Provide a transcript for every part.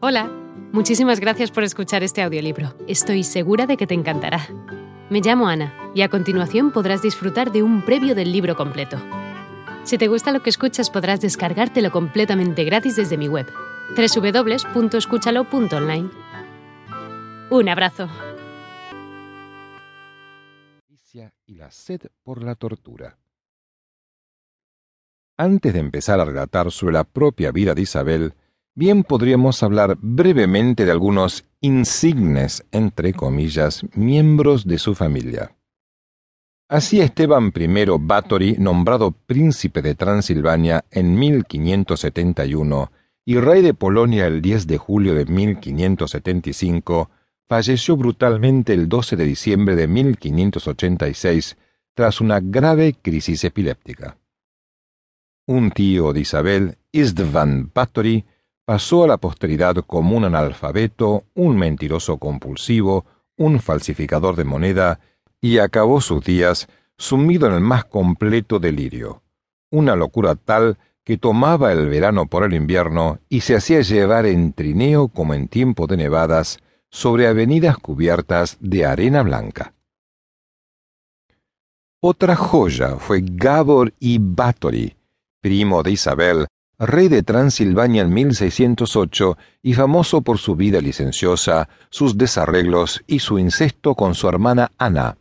Hola, muchísimas gracias por escuchar este audiolibro. Estoy segura de que te encantará. Me llamo Ana y a continuación podrás disfrutar de un previo del libro completo. Si te gusta lo que escuchas podrás descargártelo completamente gratis desde mi web, www.escúchalo.online. Un abrazo. y la sed por la tortura. Antes de empezar a relatar sobre la propia vida de Isabel, bien podríamos hablar brevemente de algunos insignes, entre comillas, miembros de su familia. Así Esteban I Báthory, nombrado príncipe de Transilvania en 1571 y rey de Polonia el 10 de julio de 1575, falleció brutalmente el 12 de diciembre de 1586 tras una grave crisis epiléptica. Un tío de Isabel, Istvan Báthory, pasó a la posteridad como un analfabeto, un mentiroso compulsivo, un falsificador de moneda, y acabó sus días sumido en el más completo delirio, una locura tal que tomaba el verano por el invierno y se hacía llevar en trineo como en tiempo de nevadas sobre avenidas cubiertas de arena blanca. Otra joya fue Gabor y Báthory, primo de Isabel, rey de Transilvania en 1608 y famoso por su vida licenciosa, sus desarreglos y su incesto con su hermana Ana,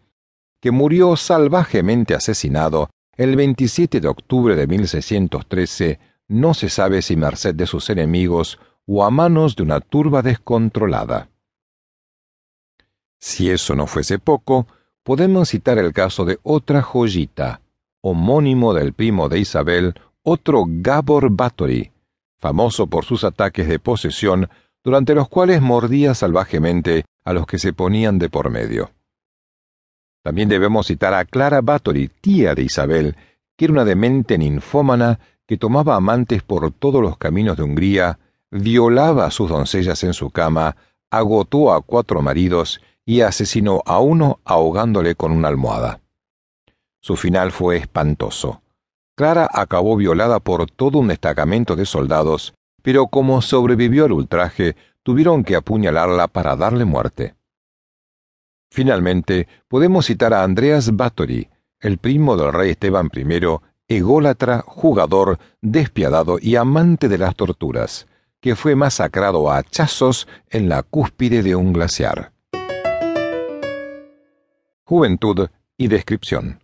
que murió salvajemente asesinado el 27 de octubre de 1613, no se sabe si merced de sus enemigos o a manos de una turba descontrolada. Si eso no fuese poco, podemos citar el caso de otra joyita, homónimo del primo de Isabel, otro Gabor Báthory, famoso por sus ataques de posesión, durante los cuales mordía salvajemente a los que se ponían de por medio. También debemos citar a Clara Báthory, tía de Isabel, que era una demente ninfómana que tomaba amantes por todos los caminos de Hungría, violaba a sus doncellas en su cama, agotó a cuatro maridos y asesinó a uno ahogándole con una almohada. Su final fue espantoso. Clara acabó violada por todo un destacamento de soldados, pero como sobrevivió al ultraje, tuvieron que apuñalarla para darle muerte. Finalmente, podemos citar a Andreas Báthory, el primo del rey Esteban I, ególatra, jugador, despiadado y amante de las torturas, que fue masacrado a hachazos en la cúspide de un glaciar. Juventud y descripción.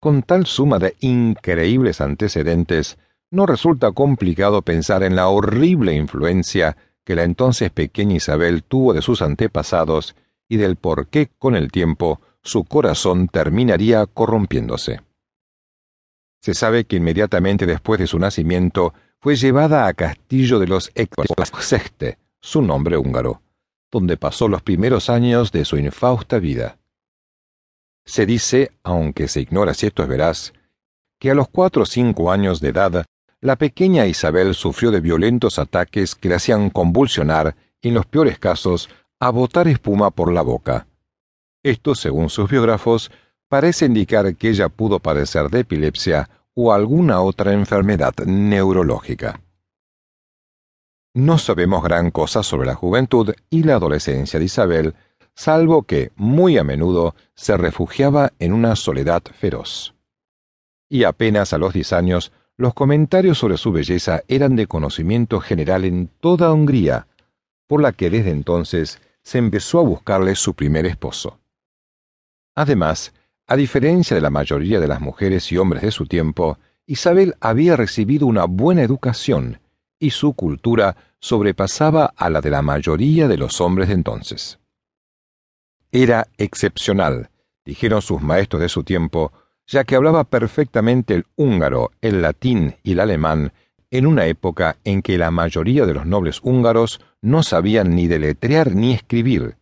Con tal suma de increíbles antecedentes, no resulta complicado pensar en la horrible influencia que la entonces pequeña Isabel tuvo de sus antepasados y del por qué, con el tiempo, su corazón terminaría corrompiéndose. Se sabe que inmediatamente después de su nacimiento fue llevada a Castillo de los Sexte, su nombre húngaro, donde pasó los primeros años de su infausta vida. Se dice, aunque se ignora si esto es veraz, que a los cuatro o cinco años de edad, la pequeña Isabel sufrió de violentos ataques que le hacían convulsionar y, en los peores casos, a botar espuma por la boca. Esto, según sus biógrafos, parece indicar que ella pudo padecer de epilepsia o alguna otra enfermedad neurológica. No sabemos gran cosa sobre la juventud y la adolescencia de Isabel, salvo que, muy a menudo, se refugiaba en una soledad feroz. Y apenas a los diez años, los comentarios sobre su belleza eran de conocimiento general en toda Hungría, por la que desde entonces se empezó a buscarle su primer esposo. Además, a diferencia de la mayoría de las mujeres y hombres de su tiempo, Isabel había recibido una buena educación y su cultura sobrepasaba a la de la mayoría de los hombres de entonces. Era excepcional, dijeron sus maestros de su tiempo, ya que hablaba perfectamente el húngaro, el latín y el alemán en una época en que la mayoría de los nobles húngaros no sabían ni deletrear ni escribir,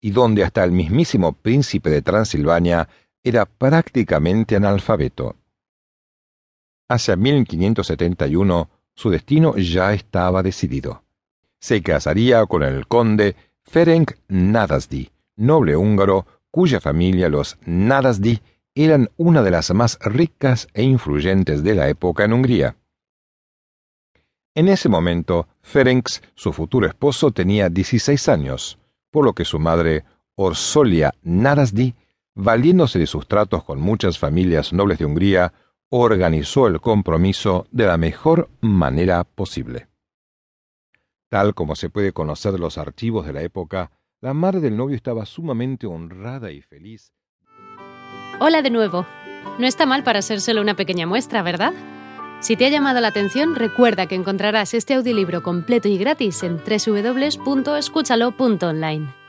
y donde hasta el mismísimo príncipe de Transilvania era prácticamente analfabeto. Hacia 1571 su destino ya estaba decidido. Se casaría con el conde Ferenc Nadasdi, noble húngaro cuya familia, los Nadasdi, eran una de las más ricas e influyentes de la época en Hungría. En ese momento, Ferenc, su futuro esposo, tenía 16 años, por lo que su madre, Orsolia Narasdi, valiéndose de sus tratos con muchas familias nobles de Hungría, organizó el compromiso de la mejor manera posible. Tal como se puede conocer los archivos de la época, la madre del novio estaba sumamente honrada y feliz. Hola de nuevo. No está mal para ser solo una pequeña muestra, ¿verdad? Si te ha llamado la atención, recuerda que encontrarás este audiolibro completo y gratis en www.escúchalo.online.